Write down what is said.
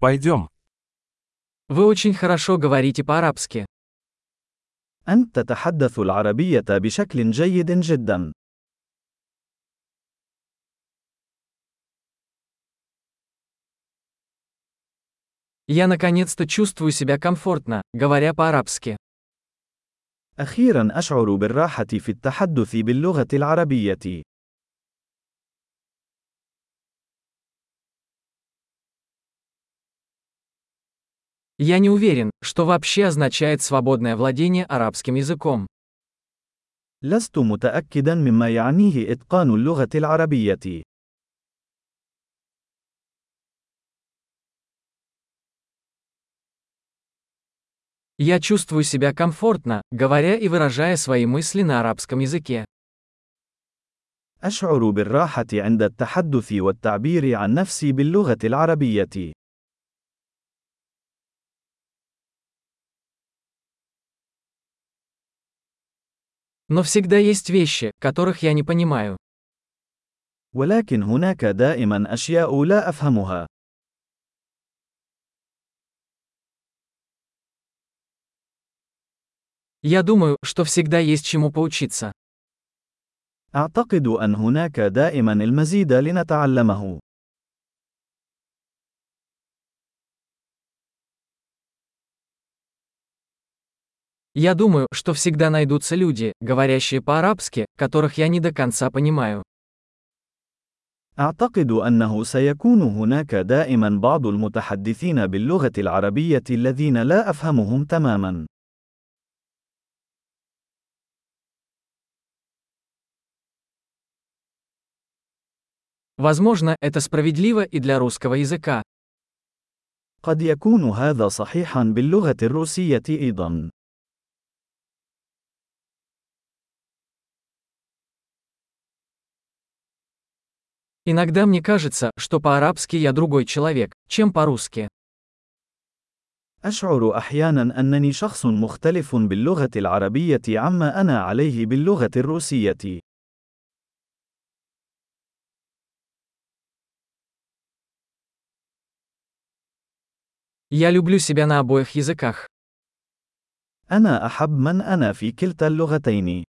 Пойдем. Вы очень хорошо говорите по-арабски. أنت تتحدث العربية بشكل جيد جدا. Я наконец-то чувствую себя комфортно, говоря по-арабски. أخيرا أشعر بالراحة في التحدث باللغة العربية. Я не уверен, что вообще означает свободное владение арабским языком. لست متأكدا مما يعنيه إتقان اللغة العربية. Я чувствую себя комфортно, говоря и выражая свои мысли на арабском языке. أشعر بالراحة عند التحدث والتعبير عن نفسي باللغة العربية. Но всегда есть вещи, которых я не понимаю. ولكن هناك دائما أشياء لا أفهمها. Я думаю, что всегда есть чему поучиться. أعتقد أن هناك دائما المزيد لنتعلمه. Я думаю, что всегда найдутся люди, говорящие по-арабски, которых я не до конца понимаю. أعتقد أنه سيكون هناك دائما بعض المتحدثين باللغة العربية الذين لا أفهمهم تماما. Возможно, это справедливо и для русского языка. قد يكون هذا صحيحا باللغة الروسية أيضا. Иногда мне кажется, что по-арабски я другой человек, чем по-русски. أشعر أحيانا أنني شخص مختلف باللغة العربية عما أنا عليه باللغة الروسية. Я люблю себя на обоих языках. أنا أحب من أنا في كلتا اللغتين.